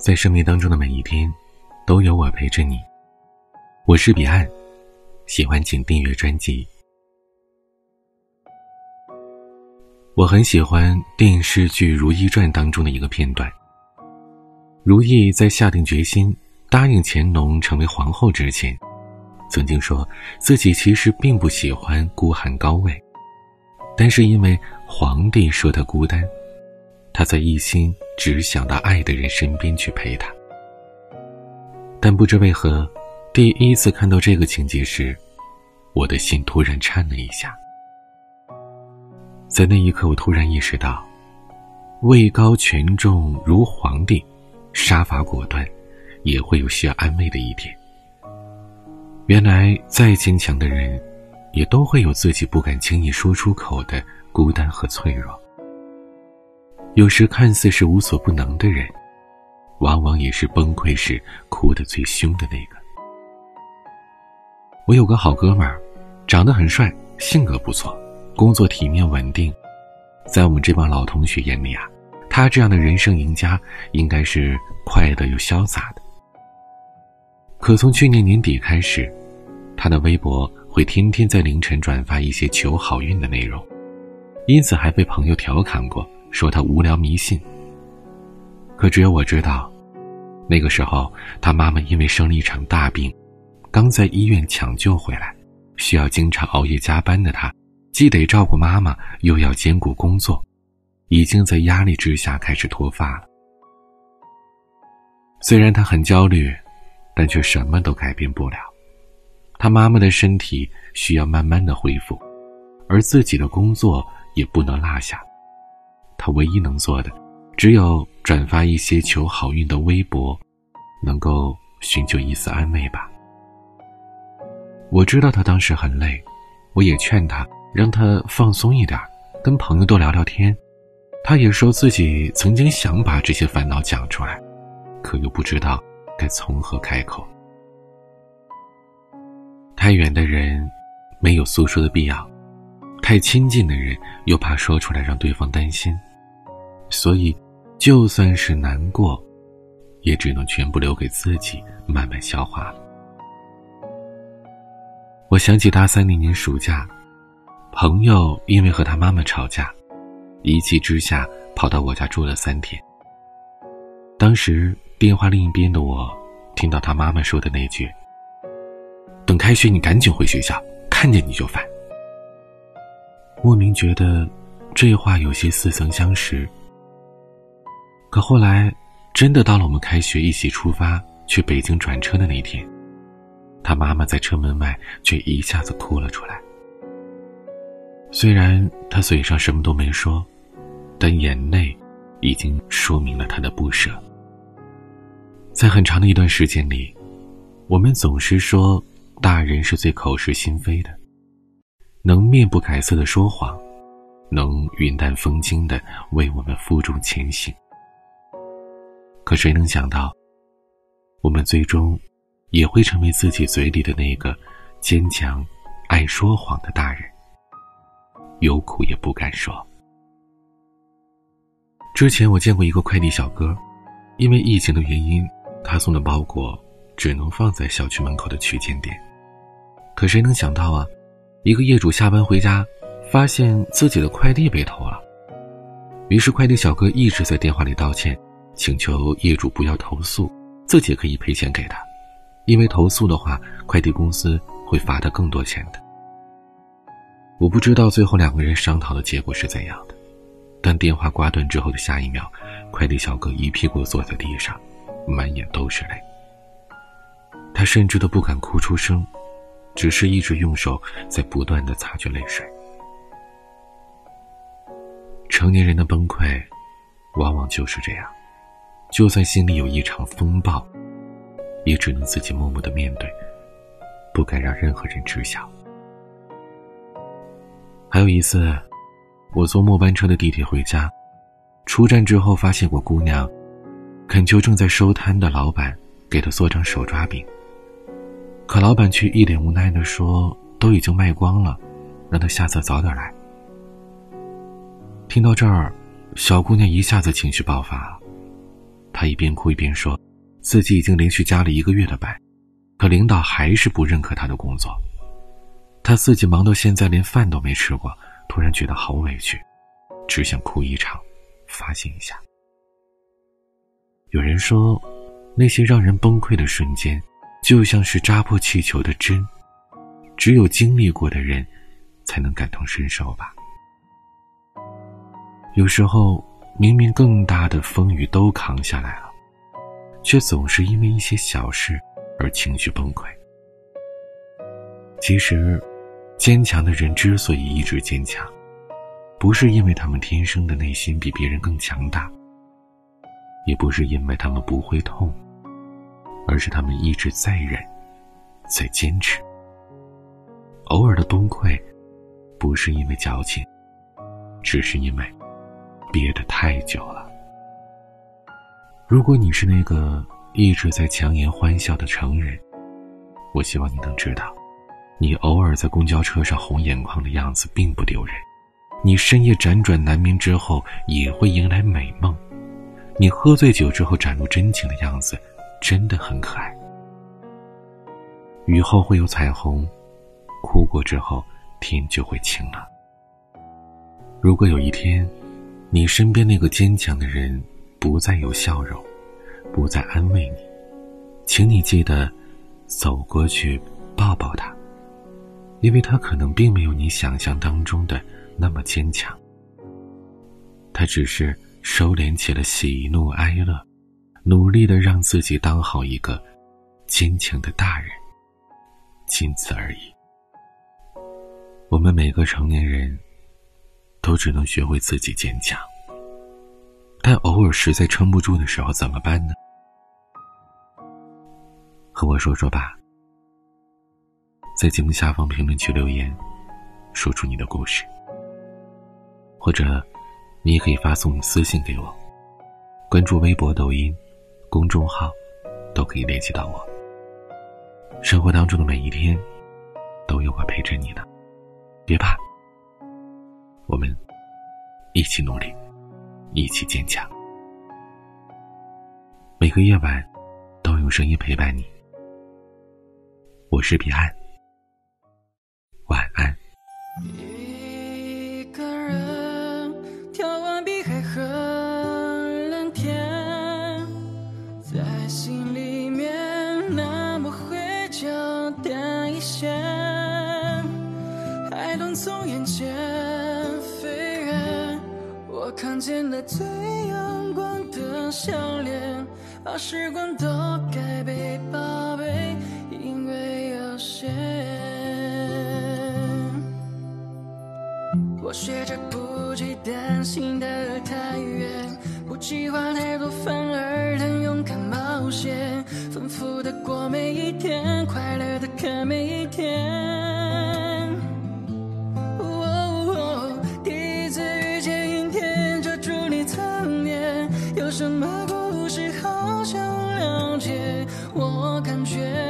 在生命当中的每一天，都有我陪着你。我是彼岸，喜欢请订阅专辑。我很喜欢电视剧《如懿传》当中的一个片段。如懿在下定决心答应乾隆成为皇后之前，曾经说自己其实并不喜欢孤寒高位，但是因为皇帝说她孤单。他在一心只想到爱的人身边去陪他，但不知为何，第一次看到这个情节时，我的心突然颤了一下。在那一刻，我突然意识到，位高权重如皇帝，杀伐果断，也会有需要安慰的一天。原来，再坚强的人，也都会有自己不敢轻易说出口的孤单和脆弱。有时看似是无所不能的人，往往也是崩溃时哭得最凶的那个。我有个好哥们儿，长得很帅，性格不错，工作体面稳定，在我们这帮老同学眼里啊，他这样的人生赢家应该是快乐又潇洒的。可从去年年底开始，他的微博会天天在凌晨转发一些求好运的内容，因此还被朋友调侃过。说他无聊迷信。可只有我知道，那个时候他妈妈因为生了一场大病，刚在医院抢救回来，需要经常熬夜加班的他，既得照顾妈妈，又要兼顾工作，已经在压力之下开始脱发了。虽然他很焦虑，但却什么都改变不了。他妈妈的身体需要慢慢的恢复，而自己的工作也不能落下。他唯一能做的，只有转发一些求好运的微博，能够寻求一丝安慰吧。我知道他当时很累，我也劝他让他放松一点，跟朋友多聊聊天。他也说自己曾经想把这些烦恼讲出来，可又不知道该从何开口。太远的人，没有诉说的必要；太亲近的人，又怕说出来让对方担心。所以，就算是难过，也只能全部留给自己慢慢消化了。我想起大三那年暑假，朋友因为和他妈妈吵架，一气之下跑到我家住了三天。当时电话另一边的我，听到他妈妈说的那句：“等开学你赶紧回学校，看见你就烦。”莫名觉得这话有些似曾相识。可后来，真的到了我们开学一起出发去北京转车的那天，他妈妈在车门外却一下子哭了出来。虽然他嘴上什么都没说，但眼泪已经说明了他的不舍。在很长的一段时间里，我们总是说大人是最口是心非的，能面不改色的说谎，能云淡风轻的为我们负重前行。可谁能想到，我们最终也会成为自己嘴里的那个坚强、爱说谎的大人，有苦也不敢说。之前我见过一个快递小哥，因为疫情的原因，他送的包裹只能放在小区门口的取件点。可谁能想到啊，一个业主下班回家，发现自己的快递被偷了，于是快递小哥一直在电话里道歉。请求业主不要投诉，自己可以赔钱给他，因为投诉的话，快递公司会罚他更多钱的。我不知道最后两个人商讨的结果是怎样的，但电话挂断之后的下一秒，快递小哥一屁股坐在地上，满眼都是泪。他甚至都不敢哭出声，只是一直用手在不断的擦去泪水。成年人的崩溃，往往就是这样。就算心里有一场风暴，也只能自己默默的面对，不敢让任何人知晓。还有一次，我坐末班车的地铁回家，出站之后发现我姑娘恳求正在收摊的老板给她做张手抓饼，可老板却一脸无奈的说：“都已经卖光了，让她下次早点来。”听到这儿，小姑娘一下子情绪爆发了。他一边哭一边说，自己已经连续加了一个月的班，可领导还是不认可他的工作。他自己忙到现在连饭都没吃过，突然觉得好委屈，只想哭一场，发泄一下。有人说，那些让人崩溃的瞬间，就像是扎破气球的针，只有经历过的人，才能感同身受吧。有时候，明明更大的风雨都扛下来了，却总是因为一些小事而情绪崩溃。其实。坚强的人之所以一直坚强，不是因为他们天生的内心比别人更强大，也不是因为他们不会痛，而是他们一直在忍，在坚持。偶尔的崩溃，不是因为矫情，只是因为憋得太久了。如果你是那个一直在强颜欢笑的成人，我希望你能知道。你偶尔在公交车上红眼眶的样子并不丢人，你深夜辗转难眠之后也会迎来美梦，你喝醉酒之后展露真情的样子真的很可爱。雨后会有彩虹，哭过之后天就会晴了。如果有一天，你身边那个坚强的人不再有笑容，不再安慰你，请你记得走过去抱抱他。因为他可能并没有你想象当中的那么坚强，他只是收敛起了喜怒哀乐，努力的让自己当好一个坚强的大人，仅此而已。我们每个成年人都只能学会自己坚强，但偶尔实在撑不住的时候怎么办呢？和我说说吧。在节目下方评论区留言，说出你的故事，或者你也可以发送私信给我，关注微博、抖音公众号，都可以联系到我。生活当中的每一天，都有我陪着你呢，别怕，我们一起努力，一起坚强。每个夜晚，都用声音陪伴你。我是彼岸。晚安。我看见了最阳光的笑脸，把时光都该被宝贝，因为有限。我学着不去担心的太远，不计划太多，反而能勇敢冒险，丰富的过每一天，快乐的看每一天。我感觉。